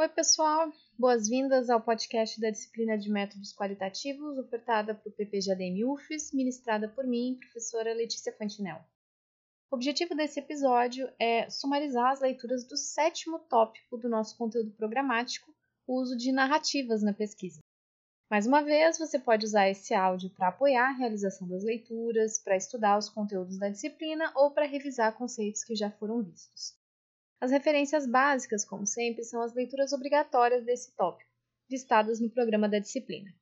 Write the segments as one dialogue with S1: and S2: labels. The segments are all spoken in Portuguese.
S1: Oi, pessoal. Boas-vindas ao podcast da disciplina de métodos qualitativos, ofertada por PPGADM UFES, ministrada por mim, professora Letícia Fantinel. O objetivo desse episódio é sumarizar as leituras do sétimo tópico do nosso conteúdo programático, o uso de narrativas na pesquisa. Mais uma vez, você pode usar esse áudio para apoiar a realização das leituras, para estudar os conteúdos da disciplina ou para revisar conceitos que já foram vistos. As referências básicas, como sempre, são as leituras obrigatórias desse tópico, listadas no programa da disciplina.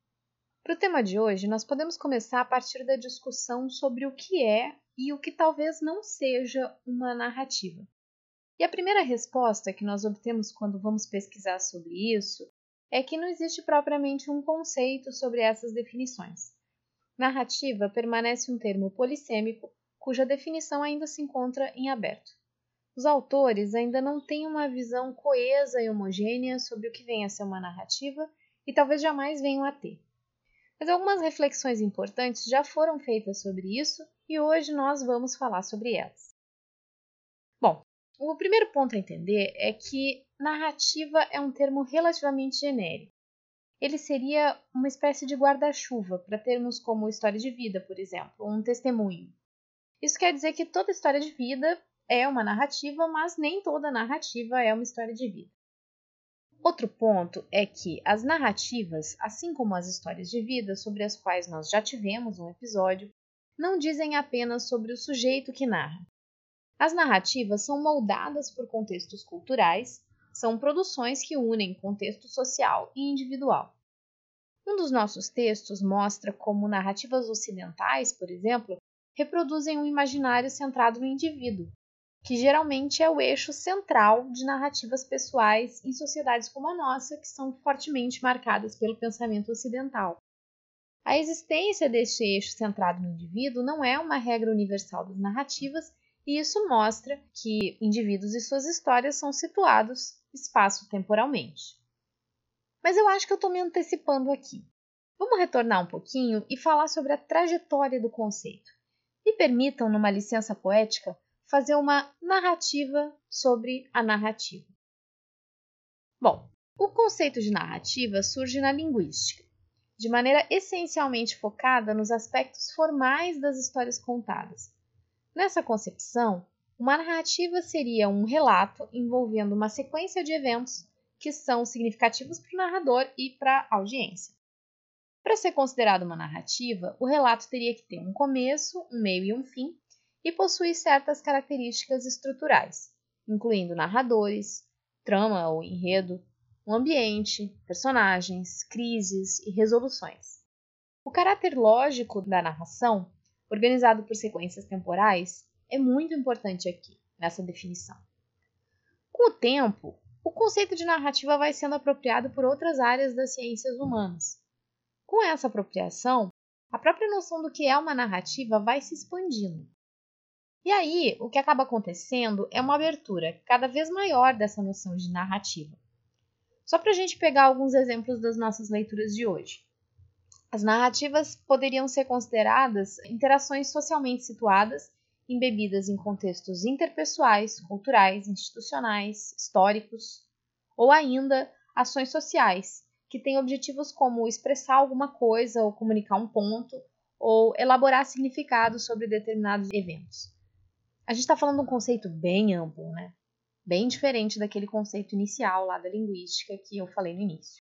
S1: Para o tema de hoje, nós podemos começar a partir da discussão sobre o que é e o que talvez não seja uma narrativa. E a primeira resposta que nós obtemos quando vamos pesquisar sobre isso é que não existe propriamente um conceito sobre essas definições. Narrativa permanece um termo polissêmico cuja definição ainda se encontra em aberto. Os autores ainda não têm uma visão coesa e homogênea sobre o que vem a ser uma narrativa e talvez jamais venham a ter. Mas algumas reflexões importantes já foram feitas sobre isso e hoje nós vamos falar sobre elas. Bom, o primeiro ponto a entender é que narrativa é um termo relativamente genérico. Ele seria uma espécie de guarda-chuva para termos como história de vida, por exemplo, um testemunho. Isso quer dizer que toda história de vida é uma narrativa, mas nem toda narrativa é uma história de vida. Outro ponto é que as narrativas, assim como as histórias de vida sobre as quais nós já tivemos um episódio, não dizem apenas sobre o sujeito que narra. As narrativas são moldadas por contextos culturais, são produções que unem contexto social e individual. Um dos nossos textos mostra como narrativas ocidentais, por exemplo, reproduzem um imaginário centrado no indivíduo, que geralmente é o eixo central de narrativas pessoais em sociedades como a nossa, que são fortemente marcadas pelo pensamento ocidental. A existência deste eixo centrado no indivíduo não é uma regra universal das narrativas, e isso mostra que indivíduos e suas histórias são situados espaço-temporalmente. Mas eu acho que eu estou me antecipando aqui. Vamos retornar um pouquinho e falar sobre a trajetória do conceito. Me permitam, numa licença poética, fazer uma narrativa sobre a narrativa. Bom, o conceito de narrativa surge na linguística, de maneira essencialmente focada nos aspectos formais das histórias contadas. Nessa concepção, uma narrativa seria um relato envolvendo uma sequência de eventos que são significativos para o narrador e para a audiência. Para ser considerado uma narrativa, o relato teria que ter um começo, um meio e um fim, e possui certas características estruturais, incluindo narradores, trama ou enredo, um ambiente, personagens, crises e resoluções. O caráter lógico da narração, organizado por sequências temporais, é muito importante aqui, nessa definição. Com o tempo, o conceito de narrativa vai sendo apropriado por outras áreas das ciências humanas. Com essa apropriação, a própria noção do que é uma narrativa vai se expandindo. E aí, o que acaba acontecendo é uma abertura cada vez maior dessa noção de narrativa. Só para a gente pegar alguns exemplos das nossas leituras de hoje. As narrativas poderiam ser consideradas interações socialmente situadas, embebidas em contextos interpessoais, culturais, institucionais, históricos, ou ainda ações sociais, que têm objetivos como expressar alguma coisa ou comunicar um ponto, ou elaborar significados sobre determinados eventos a gente está falando de um conceito bem amplo, né? Bem diferente daquele conceito inicial lá da linguística que eu falei no início.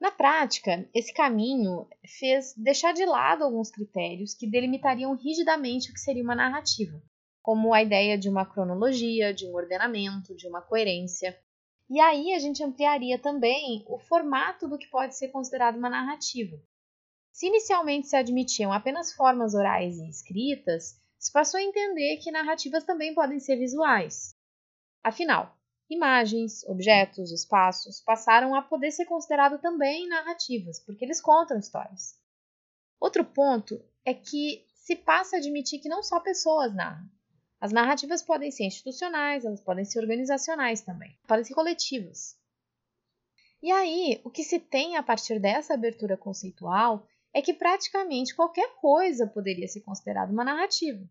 S1: Na prática, esse caminho fez deixar de lado alguns critérios que delimitariam rigidamente o que seria uma narrativa, como a ideia de uma cronologia, de um ordenamento, de uma coerência. E aí a gente ampliaria também o formato do que pode ser considerado uma narrativa. Se inicialmente se admitiam apenas formas orais e escritas, se passou a entender que narrativas também podem ser visuais. Afinal, imagens, objetos, espaços passaram a poder ser considerados também narrativas, porque eles contam histórias. Outro ponto é que se passa a admitir que não só pessoas narram. As narrativas podem ser institucionais, elas podem ser organizacionais também, podem ser coletivas. E aí, o que se tem a partir dessa abertura conceitual é que praticamente qualquer coisa poderia ser considerada uma narrativa.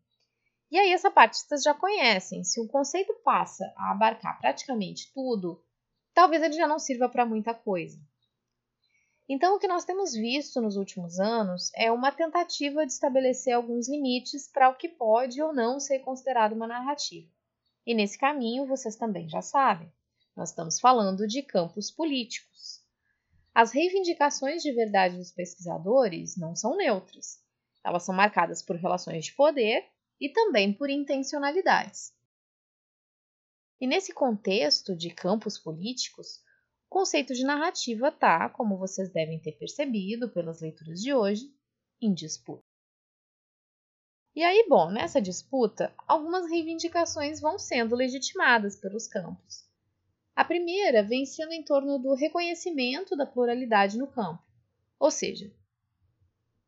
S1: E aí, essa parte vocês já conhecem. Se o conceito passa a abarcar praticamente tudo, talvez ele já não sirva para muita coisa. Então, o que nós temos visto nos últimos anos é uma tentativa de estabelecer alguns limites para o que pode ou não ser considerado uma narrativa. E nesse caminho, vocês também já sabem, nós estamos falando de campos políticos. As reivindicações de verdade dos pesquisadores não são neutras. Elas são marcadas por relações de poder e também por intencionalidades. E nesse contexto de campos políticos, o conceito de narrativa está, como vocês devem ter percebido pelas leituras de hoje, em disputa. E aí, bom, nessa disputa, algumas reivindicações vão sendo legitimadas pelos campos. A primeira vem sendo em torno do reconhecimento da pluralidade no campo, ou seja,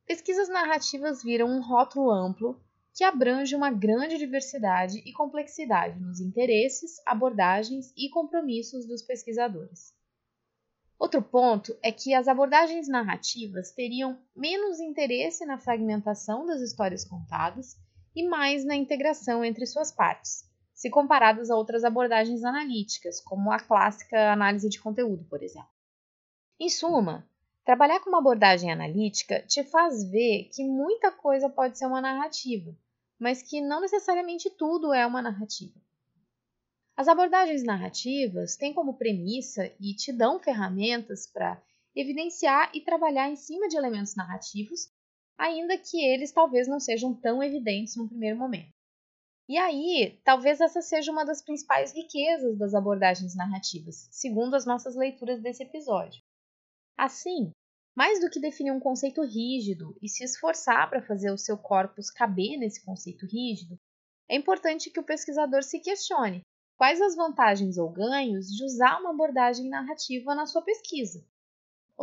S1: pesquisas narrativas viram um rótulo amplo que abrange uma grande diversidade e complexidade nos interesses, abordagens e compromissos dos pesquisadores. Outro ponto é que as abordagens narrativas teriam menos interesse na fragmentação das histórias contadas e mais na integração entre suas partes, se comparadas a outras abordagens analíticas, como a clássica análise de conteúdo, por exemplo. Em suma, trabalhar com uma abordagem analítica te faz ver que muita coisa pode ser uma narrativa, mas que não necessariamente tudo é uma narrativa. As abordagens narrativas têm como premissa e te dão ferramentas para evidenciar e trabalhar em cima de elementos narrativos, ainda que eles talvez não sejam tão evidentes no primeiro momento. E aí, talvez essa seja uma das principais riquezas das abordagens narrativas, segundo as nossas leituras desse episódio. Assim, mais do que definir um conceito rígido e se esforçar para fazer o seu corpus caber nesse conceito rígido, é importante que o pesquisador se questione Quais as vantagens ou ganhos de usar uma abordagem narrativa na sua pesquisa?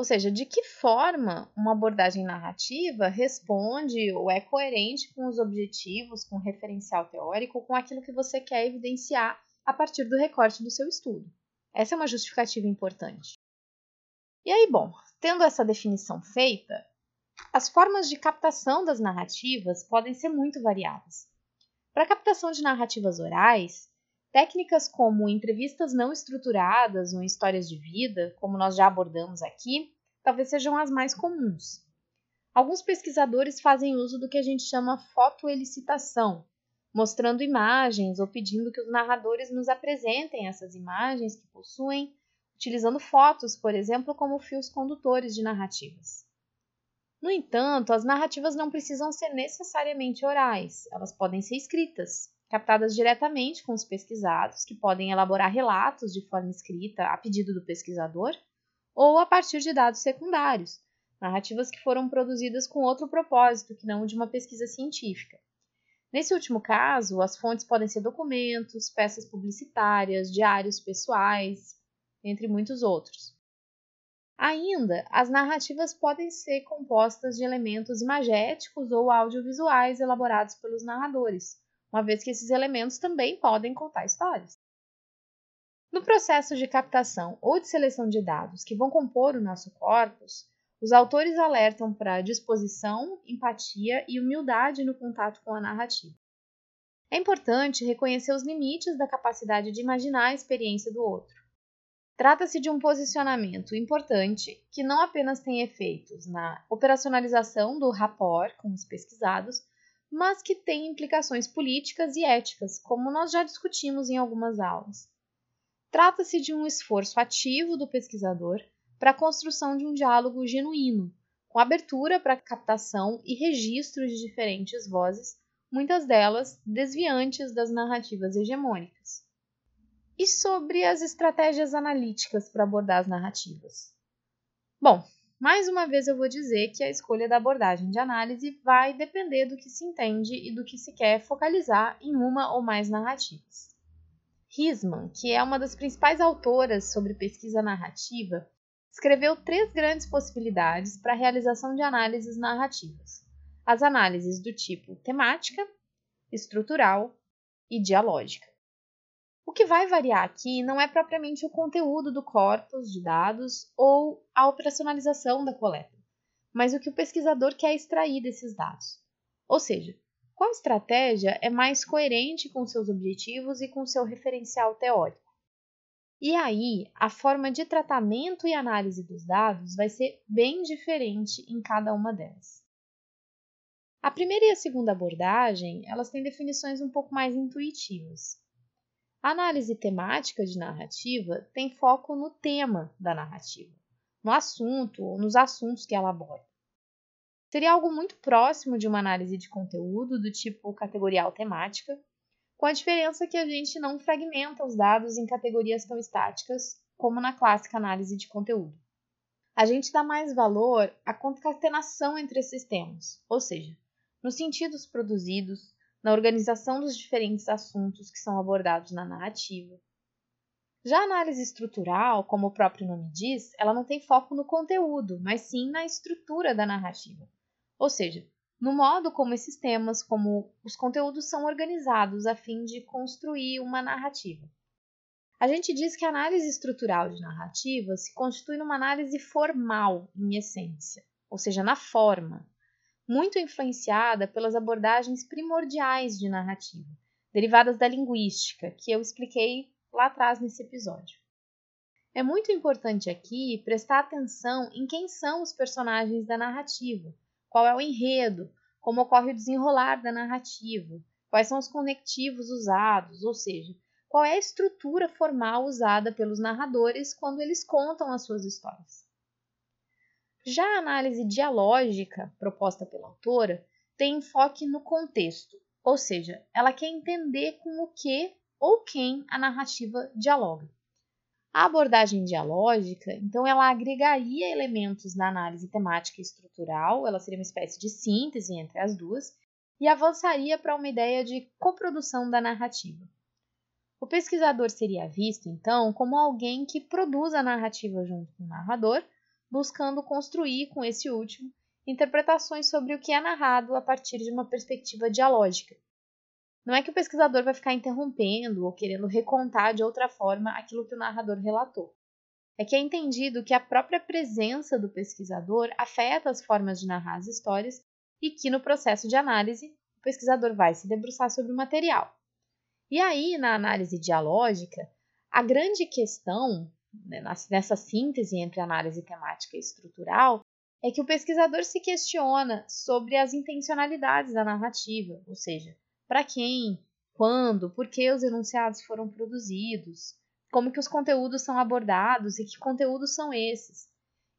S1: Ou seja, de que forma uma abordagem narrativa responde ou é coerente com os objetivos, com o referencial teórico, com aquilo que você quer evidenciar a partir do recorte do seu estudo. Essa é uma justificativa importante. E aí, bom, tendo essa definição feita, as formas de captação das narrativas podem ser muito variadas. Para a captação de narrativas orais, Técnicas como entrevistas não estruturadas ou histórias de vida, como nós já abordamos aqui, talvez sejam as mais comuns. Alguns pesquisadores fazem uso do que a gente chama fotoelicitação, mostrando imagens ou pedindo que os narradores nos apresentem essas imagens que possuem, utilizando fotos, por exemplo, como fios condutores de narrativas. No entanto, as narrativas não precisam ser necessariamente orais, elas podem ser escritas captadas diretamente com os pesquisados, que podem elaborar relatos de forma escrita a pedido do pesquisador, ou a partir de dados secundários, narrativas que foram produzidas com outro propósito que não de uma pesquisa científica. Nesse último caso, as fontes podem ser documentos, peças publicitárias, diários pessoais, entre muitos outros. Ainda, as narrativas podem ser compostas de elementos imagéticos ou audiovisuais elaborados pelos narradores, uma vez que esses elementos também podem contar histórias. No processo de captação ou de seleção de dados que vão compor o nosso corpus, os autores alertam para disposição, empatia e humildade no contato com a narrativa. É importante reconhecer os limites da capacidade de imaginar a experiência do outro. Trata-se de um posicionamento importante que não apenas tem efeitos na operacionalização do rapport com os pesquisados, mas que tem implicações políticas e éticas, como nós já discutimos em algumas aulas. Trata-se de um esforço ativo do pesquisador para a construção de um diálogo genuíno, com abertura para captação e registro de diferentes vozes, muitas delas desviantes das narrativas hegemônicas. E sobre as estratégias analíticas para abordar as narrativas? Bom, mais uma vez eu vou dizer que a escolha da abordagem de análise vai depender do que se entende e do que se quer focalizar em uma ou mais narrativas. Risman, que é uma das principais autoras sobre pesquisa narrativa, escreveu três grandes possibilidades para a realização de análises narrativas: as análises do tipo temática, estrutural e dialógica. O que vai variar aqui não é propriamente o conteúdo do corpus de dados ou a operacionalização da coleta, mas o que o pesquisador quer extrair desses dados. Ou seja, qual estratégia é mais coerente com seus objetivos e com seu referencial teórico. E aí, a forma de tratamento e análise dos dados vai ser bem diferente em cada uma delas. A primeira e a segunda abordagem, elas têm definições um pouco mais intuitivas. A análise temática de narrativa tem foco no tema da narrativa, no assunto ou nos assuntos que ela aborda. Seria algo muito próximo de uma análise de conteúdo do tipo categorial temática, com a diferença que a gente não fragmenta os dados em categorias tão estáticas como na clássica análise de conteúdo. A gente dá mais valor à concatenação entre esses temas, ou seja, nos sentidos produzidos, na organização dos diferentes assuntos que são abordados na narrativa. Já a análise estrutural, como o próprio nome diz, ela não tem foco no conteúdo, mas sim na estrutura da narrativa. Ou seja, no modo como esses temas, como os conteúdos são organizados a fim de construir uma narrativa. A gente diz que a análise estrutural de narrativa se constitui numa análise formal, em essência, ou seja, na forma, muito influenciada pelas abordagens primordiais de narrativa, derivadas da linguística, que eu expliquei lá atrás nesse episódio. É muito importante aqui prestar atenção em quem são os personagens da narrativa, qual é o enredo, como ocorre o desenrolar da narrativa, quais são os conectivos usados, ou seja, qual é a estrutura formal usada pelos narradores quando eles contam as suas histórias. Já a análise dialógica proposta pela autora tem enfoque no contexto, ou seja, ela quer entender com o que ou quem a narrativa dialoga. A abordagem dialógica, então, ela agregaria elementos na análise temática e estrutural, ela seria uma espécie de síntese entre as duas, e avançaria para uma ideia de coprodução da narrativa. O pesquisador seria visto, então, como alguém que produz a narrativa junto com o narrador, buscando construir com esse último interpretações sobre o que é narrado a partir de uma perspectiva dialógica, não é que o pesquisador vai ficar interrompendo ou querendo recontar de outra forma aquilo que o narrador relatou. É que é entendido que a própria presença do pesquisador afeta as formas de narrar as histórias e que no processo de análise o pesquisador vai se debruçar sobre o material. E aí, na análise dialógica, a grande questão nessa síntese entre análise temática e estrutural é que o pesquisador se questiona sobre as intencionalidades da narrativa, ou seja, para quem, quando, por que os enunciados foram produzidos, como que os conteúdos são abordados e que conteúdos são esses.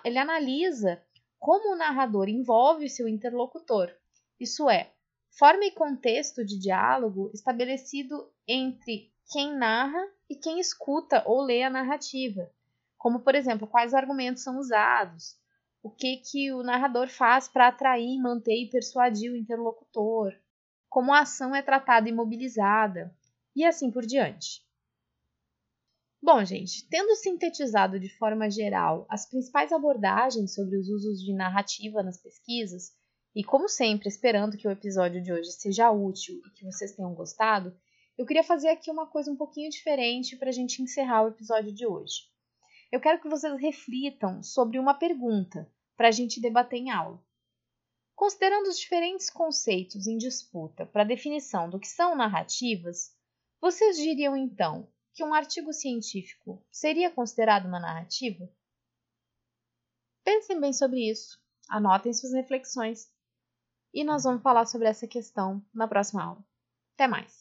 S1: Ele analisa como o narrador envolve seu interlocutor, isso é, forma e contexto de diálogo estabelecido entre quem narra e quem escuta ou lê a narrativa, como por exemplo, quais argumentos são usados, o que que o narrador faz para atrair, manter e persuadir o interlocutor, como a ação é tratada e mobilizada, e assim por diante. Bom, gente, tendo sintetizado de forma geral as principais abordagens sobre os usos de narrativa nas pesquisas, e como sempre, esperando que o episódio de hoje seja útil e que vocês tenham gostado, eu queria fazer aqui uma coisa um pouquinho diferente para a gente encerrar o episódio de hoje. Eu quero que vocês reflitam sobre uma pergunta para a gente debater em aula. Considerando os diferentes conceitos em disputa para a definição do que são narrativas, vocês diriam então que um artigo científico seria considerado uma narrativa? Pensem bem sobre isso, anotem suas reflexões e nós vamos falar sobre essa questão na próxima aula. Até mais!